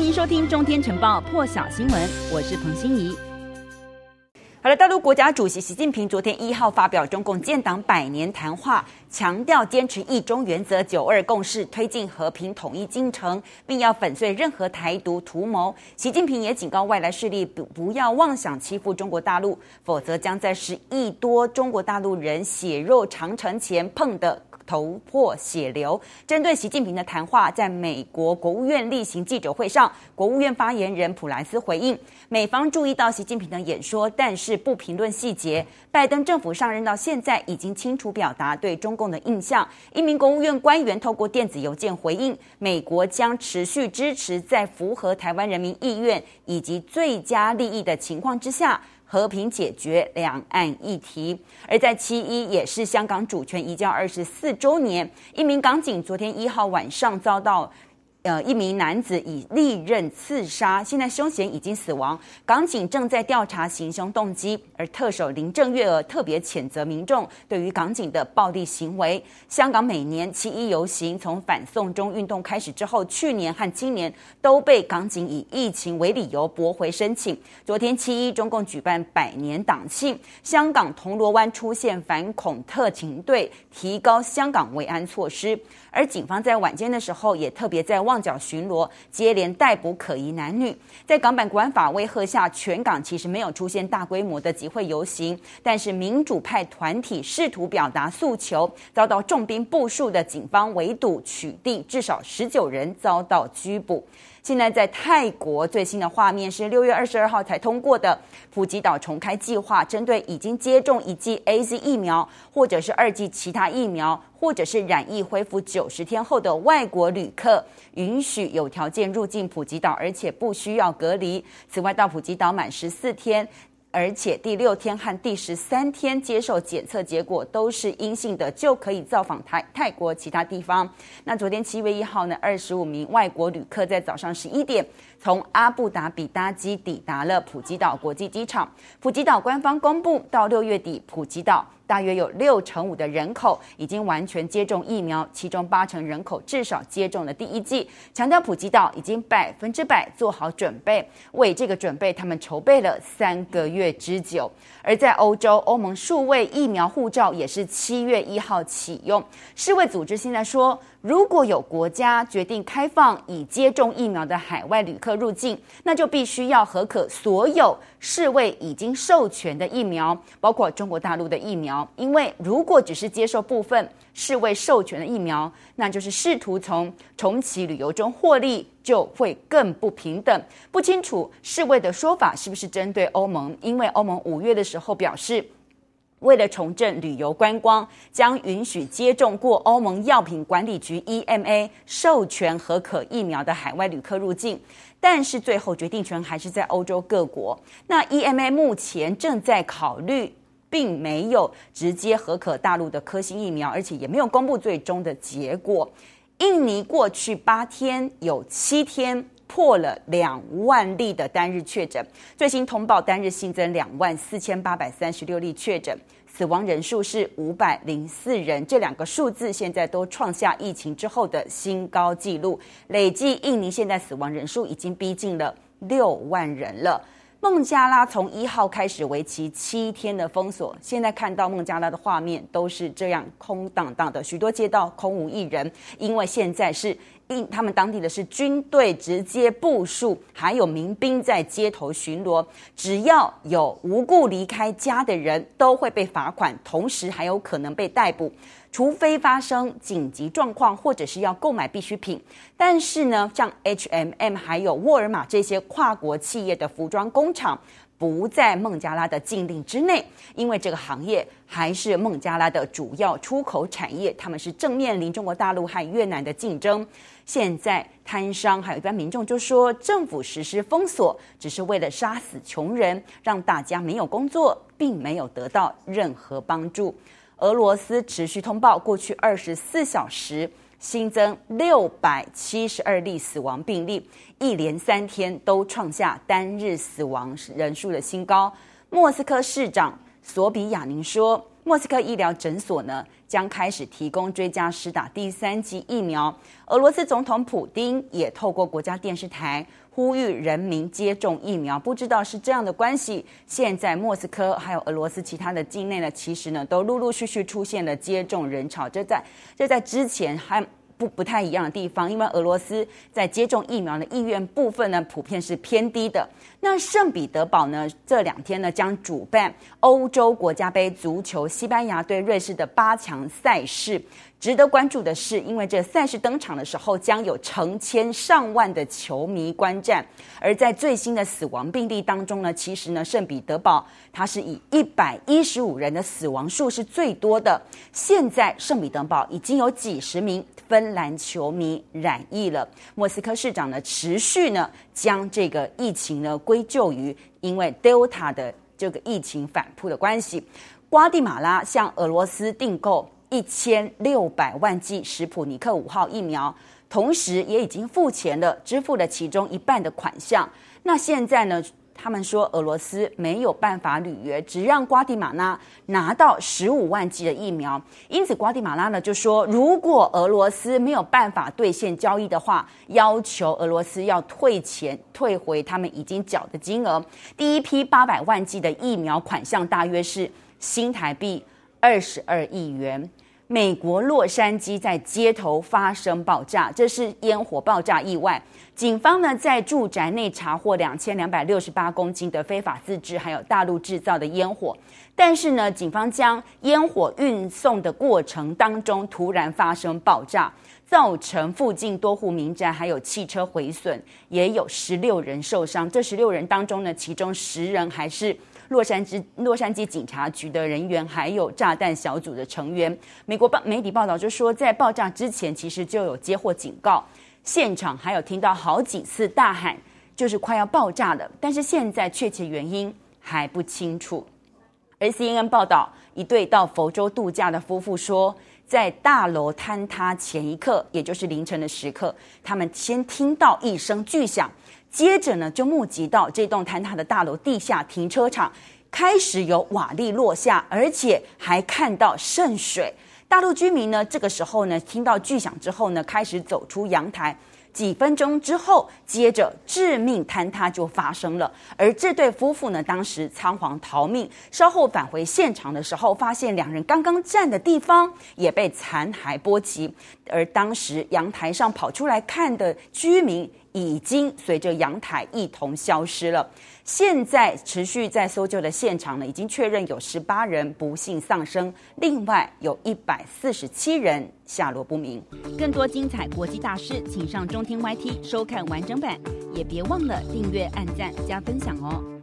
欢迎收听《中天晨报》破晓新闻，我是彭欣怡。好了，大陆国家主席习近平昨天一号发表中共建党百年谈话，强调坚持一中原则、九二共识，推进和平统一进程，并要粉碎任何台独图谋。习近平也警告外来势力不不要妄想欺负中国大陆，否则将在十亿多中国大陆人血肉长城前碰的。头破血流。针对习近平的谈话，在美国国务院例行记者会上，国务院发言人普莱斯回应：美方注意到习近平的演说，但是不评论细节。拜登政府上任到现在，已经清楚表达对中共的印象。一名国务院官员透过电子邮件回应：美国将持续支持在符合台湾人民意愿以及最佳利益的情况之下。和平解决两岸议题，而在七一也是香港主权移交二十四周年，一名港警昨天一号晚上遭到。呃，一名男子以利刃刺杀，现在凶嫌已经死亡。港警正在调查行凶动机，而特首林郑月娥特别谴责民众对于港警的暴力行为。香港每年七一游行从反送中运动开始之后，去年和今年都被港警以疫情为理由驳回申请。昨天七一，中共举办百年党庆，香港铜锣湾出现反恐特勤队，提高香港维安措施。而警方在晚间的时候，也特别在旺角巡逻，接连逮捕可疑男女。在港版国安法威吓下，全港其实没有出现大规模的集会游行，但是民主派团体试图表达诉求，遭到重兵部署的警方围堵取缔，至少十九人遭到拘捕。现在在泰国最新的画面是六月二十二号才通过的普吉岛重开计划，针对已经接种一剂 AZ 疫苗，或者是二剂其他疫苗，或者是染疫恢复九十天后的外国旅客，允许有条件入境普吉岛，而且不需要隔离。此外，到普吉岛满十四天。而且第六天和第十三天接受检测结果都是阴性的，就可以造访泰泰国其他地方。那昨天七月一号呢，二十五名外国旅客在早上十一点从阿布达比搭机抵达了普吉岛国际机场。普吉岛官方公布，到六月底，普吉岛。大约有六成五的人口已经完全接种疫苗，其中八成人口至少接种了第一剂。强调普吉岛已经百分之百做好准备，为这个准备，他们筹备了三个月之久。而在欧洲，欧盟数位疫苗护照也是七月一号启用。世卫组织现在说，如果有国家决定开放已接种疫苗的海外旅客入境，那就必须要核可所有世卫已经授权的疫苗，包括中国大陆的疫苗。因为如果只是接受部分世卫授权的疫苗，那就是试图从重启旅游中获利，就会更不平等。不清楚世卫的说法是不是针对欧盟，因为欧盟五月的时候表示。为了重振旅游观光，将允许接种过欧盟药品管理局 EMA 授权核可疫苗的海外旅客入境，但是最后决定权还是在欧洲各国。那 EMA 目前正在考虑，并没有直接核可大陆的科兴疫苗，而且也没有公布最终的结果。印尼过去八天有七天破了两万例的单日确诊，最新通报单日新增两万四千八百三十六例确诊，死亡人数是五百零四人，这两个数字现在都创下疫情之后的新高纪录，累计印尼现在死亡人数已经逼近了六万人了。孟加拉从一号开始为期七天的封锁，现在看到孟加拉的画面都是这样空荡荡的，许多街道空无一人，因为现在是。他们当地的是军队直接部署，还有民兵在街头巡逻。只要有无故离开家的人，都会被罚款，同时还有可能被逮捕，除非发生紧急状况或者是要购买必需品。但是呢，像 H M M 还有沃尔玛这些跨国企业的服装工厂。不在孟加拉的禁令之内，因为这个行业还是孟加拉的主要出口产业，他们是正面临中国大陆和越南的竞争。现在摊商还有一般民众就说，政府实施封锁只是为了杀死穷人，让大家没有工作，并没有得到任何帮助。俄罗斯持续通报，过去二十四小时。新增六百七十二例死亡病例，一连三天都创下单日死亡人数的新高。莫斯科市长索比亚宁说，莫斯科医疗诊所呢将开始提供追加施打第三剂疫苗。俄罗斯总统普丁也透过国家电视台呼吁人民接种疫苗。不知道是这样的关系，现在莫斯科还有俄罗斯其他的境内呢，其实呢都陆陆续续出现了接种人潮。这在这在之前还。不不太一样的地方，因为俄罗斯在接种疫苗的意愿部分呢，普遍是偏低的。那圣彼得堡呢，这两天呢将主办欧洲国家杯足球西班牙对瑞士的八强赛事。值得关注的是，因为这赛事登场的时候，将有成千上万的球迷观战。而在最新的死亡病例当中呢，其实呢，圣彼得堡它是以一百一十五人的死亡数是最多的。现在圣彼得堡已经有几十名芬兰球迷染疫了。莫斯科市长呢，持续呢将这个疫情呢归咎于因为 Delta 的这个疫情反扑的关系。瓜地马拉向俄罗斯订购。一千六百万剂史普尼克五号疫苗，同时也已经付钱了，支付了其中一半的款项。那现在呢？他们说俄罗斯没有办法履约，只让瓜地马拉拿到十五万剂的疫苗。因此，瓜地马拉呢就说，如果俄罗斯没有办法兑现交易的话，要求俄罗斯要退钱，退回他们已经缴的金额。第一批八百万剂的疫苗款项大约是新台币二十二亿元。美国洛杉矶在街头发生爆炸，这是烟火爆炸意外。警方呢在住宅内查获两千两百六十八公斤的非法自制还有大陆制造的烟火，但是呢，警方将烟火运送的过程当中突然发生爆炸，造成附近多户民宅还有汽车毁损，也有十六人受伤。这十六人当中呢，其中十人还是。洛杉矶洛杉矶警察局的人员，还有炸弹小组的成员。美国报媒体报道就说，在爆炸之前，其实就有接获警告，现场还有听到好几次大喊，就是快要爆炸了。但是现在确切原因还不清楚。而 CNN 报道，一对到佛州度假的夫妇说，在大楼坍塌前一刻，也就是凌晨的时刻，他们先听到一声巨响。接着呢，就目击到这栋坍塌的大楼地下停车场开始有瓦砾落下，而且还看到渗水。大陆居民呢，这个时候呢，听到巨响之后呢，开始走出阳台。几分钟之后，接着致命坍塌就发生了。而这对夫妇呢，当时仓皇逃命，稍后返回现场的时候，发现两人刚刚站的地方也被残骸波及。而当时阳台上跑出来看的居民，已经随着阳台一同消失了。现在持续在搜救的现场呢，已经确认有十八人不幸丧生，另外有一百四十七人下落不明。更多精彩国际大师，请上中天 YT 收看完整版，也别忘了订阅、按赞、加分享哦。